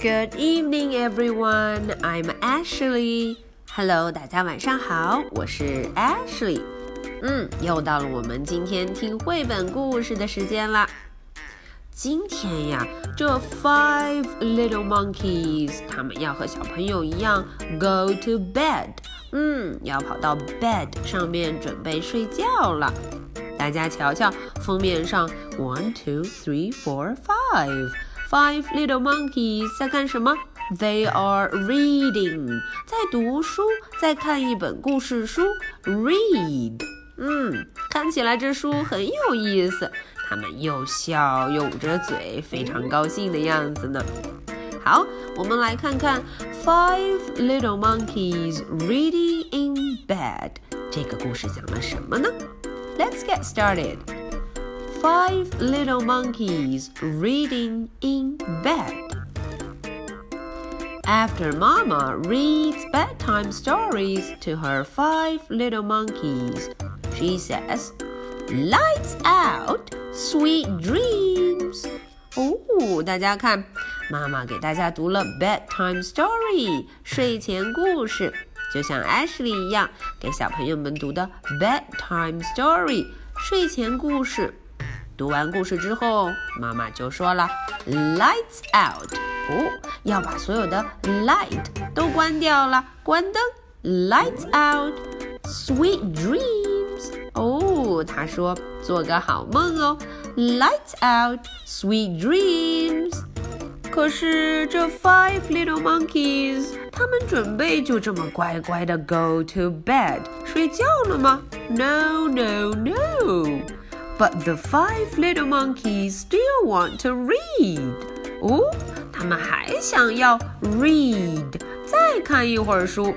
Good evening, everyone. I'm Ashley. Hello，大家晚上好，我是 Ashley。嗯，又到了我们今天听绘本故事的时间啦。今天呀，这 Five Little Monkeys 他们要和小朋友一样 go to bed。嗯，要跑到 bed 上面准备睡觉了。大家瞧瞧封面上，one, two, three, four, five。 Five little monkeys 在干什么？They are reading，在读书，在看一本故事书。Read，嗯，看起来这书很有意思。他们又笑又捂着嘴，非常高兴的样子呢。好，我们来看看 Five little monkeys reading in bed 这个故事讲了什么呢？Let's get started. Five little monkeys reading in bed. After Mama reads bedtime stories to her five little monkeys, she says, Lights out, sweet dreams. 哦，大家看，妈妈给大家读了 bedtime story 睡前故事，就像 Ashley 一样，给小朋友们读的 bedtime story 睡前故事。 读完故事之后，妈妈就说了：“Lights out！” 哦，要把所有的 light 都关掉了，关灯。Lights out！Sweet dreams！哦，他说做个好梦哦。Lights out！Sweet dreams！可是这 five little monkeys，他们准备就这么乖乖的 go to bed 睡觉了吗？No，no，no ？No，no，no！But the five little monkeys still want to read. 哦，他们还想要 read，再看一会儿书。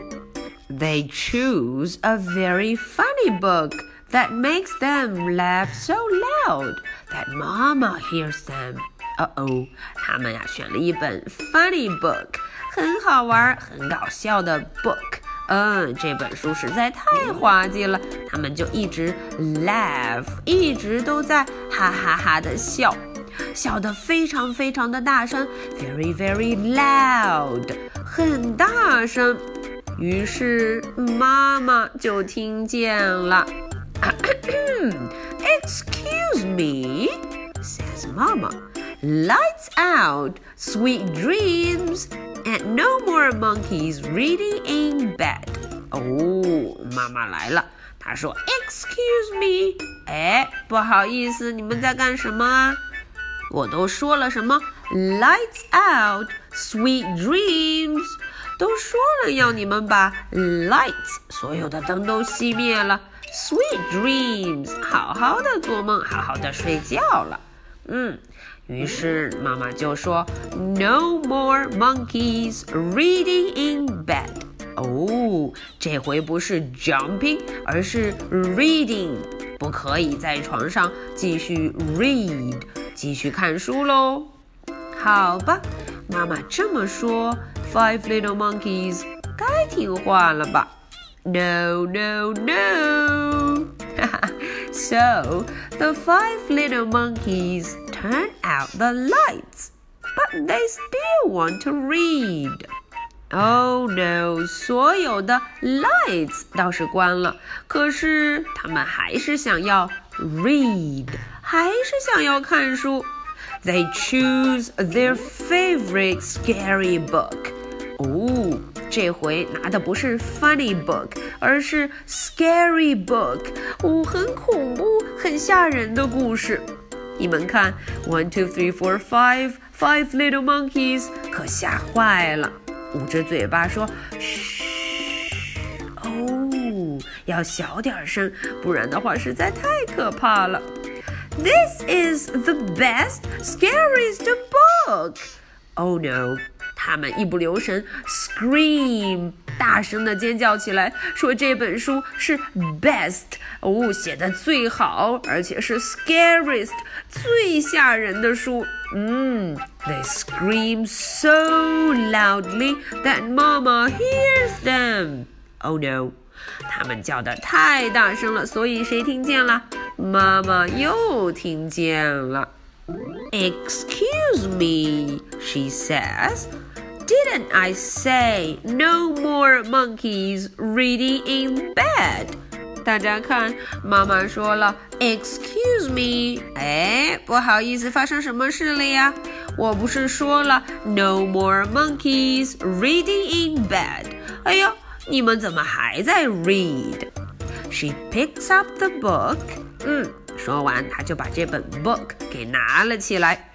They choose a very funny book that makes them laugh so loud that Mama hears them. 哦哦，他们呀选了一本 funny book，很好玩、很搞笑的 book。 嗯，这本书实在太滑稽了，他们就一直 laugh，一直都在哈哈哈的笑，笑得非常非常的大声，very very loud，很大声。于是妈妈就听见了，Excuse me, says Mama, lights out, sweet dreams. And no more monkeys reading in bed. 哦，妈妈来了。她说：“Excuse me，哎，不好意思，你们在干什么？我都说了什么？Lights out, sweet dreams，都说了要你们把 lights 所有的灯都熄灭了，sweet dreams，好好的做梦，好好的睡觉了。嗯。”于是妈妈就说：“No more monkeys reading in bed。”哦，这回不是 jumping，而是 reading，不可以在床上继续 read，继续看书喽。好吧，妈妈这么说，Five little monkeys 该听话了吧？No, no, no. so the five little monkeys turn out the lights, but they still want to read. Oh no！所有的 lights 倒是关了，可是他们还是想要 read，还是想要看书。They choose their favorite scary book. 哦，这回拿的不是 funny book，而是 scary book。哦，很恐怖、很吓人的故事。 你们看，one two three four five five little monkeys，可吓坏了，捂着嘴巴说：“嘘，哦，要小点声，不然的话实在太可怕了。” This is the best, scariest book. Oh no! 他们一不留神，scream， 大声的尖叫起来，说这本书是 best，哦，写的最好，而且是 scariest，最吓人的书。嗯，they scream so loudly that Mama hears them. Oh no！他们叫的太大声了，所以谁听见了？妈妈又听见了。Excuse me, she says. didn't I say no more monkeys reading in bed？大家看，妈妈说了，Excuse me，哎，不好意思，发生什么事了呀？我不是说了，No more monkeys reading in bed。哎呦，你们怎么还在 read？She picks up the book。嗯，说完，她就把这本 book 给拿了起来。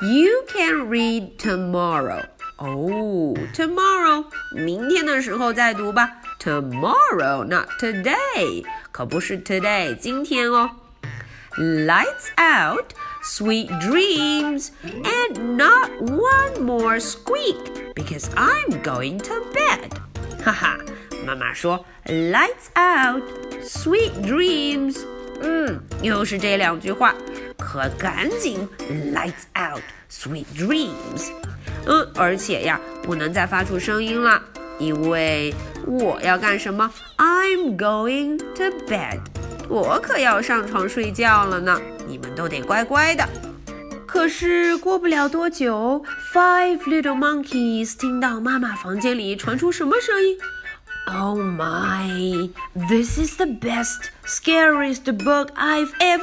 You can read tomorrow。 哦，tomorrow，明天的时候再读吧。Tomorrow, not today，可不是 today，今天哦。Lights out, sweet dreams, and not one more squeak because I'm going to bed. 哈哈，妈妈说，Lights out, sweet dreams。嗯，又是这两句话，可赶紧 Lights out, sweet dreams。 嗯，而且呀，不能再发出声音了。因为我要干什么？I'm going to bed。我可要上床睡觉了呢。你们都得乖乖的。可是过不了多久，Five little monkeys 听到妈妈房间里传出什么声音？Oh my! This is the best, scariest book I've ever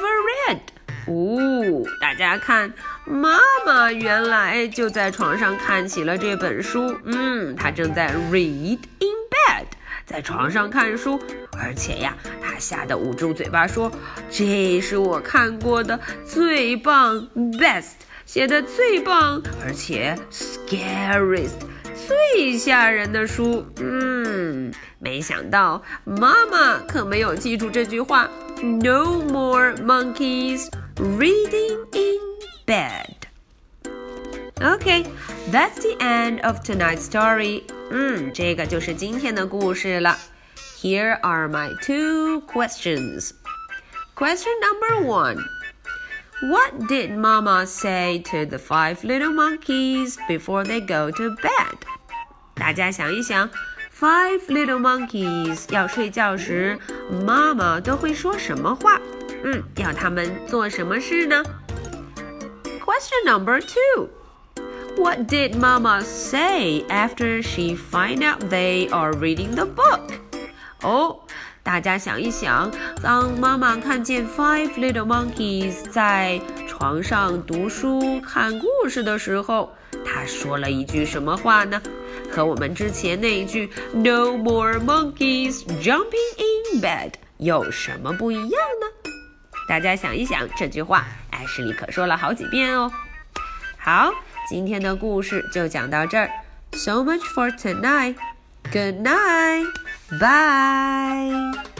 read. 哦，大家看，妈妈原来就在床上看起了这本书。嗯，她正在 read in bed，在床上看书，而且呀，她吓得捂住嘴巴说：“这是我看过的最棒，best，写的最棒，而且 scariest，最吓人的书。”嗯，没想到妈妈可没有记住这句话：“No more monkeys。” reading in bed. Okay, that's the end of tonight's story. 嗯，这个就是今天的故事了。Here are my two questions. Question number one. What did Mama say to the five little monkeys before they go to bed? 大家想一想，Five little monkeys 要睡觉时，妈妈都会说什么话？ 嗯，要他们做什么事呢？Question number two. What did Mama say after she find out they are reading the book? 哦，大家想一想，当妈妈看见 Five Little Monkeys 在床上读书看故事的时候，她说了一句什么话呢？和我们之前那一句 No more monkeys jumping in bed 有什么不一样呢？大家想一想这句话，艾什莉可说了好几遍哦。好，今天的故事就讲到这儿。So much for tonight. Good night. Bye.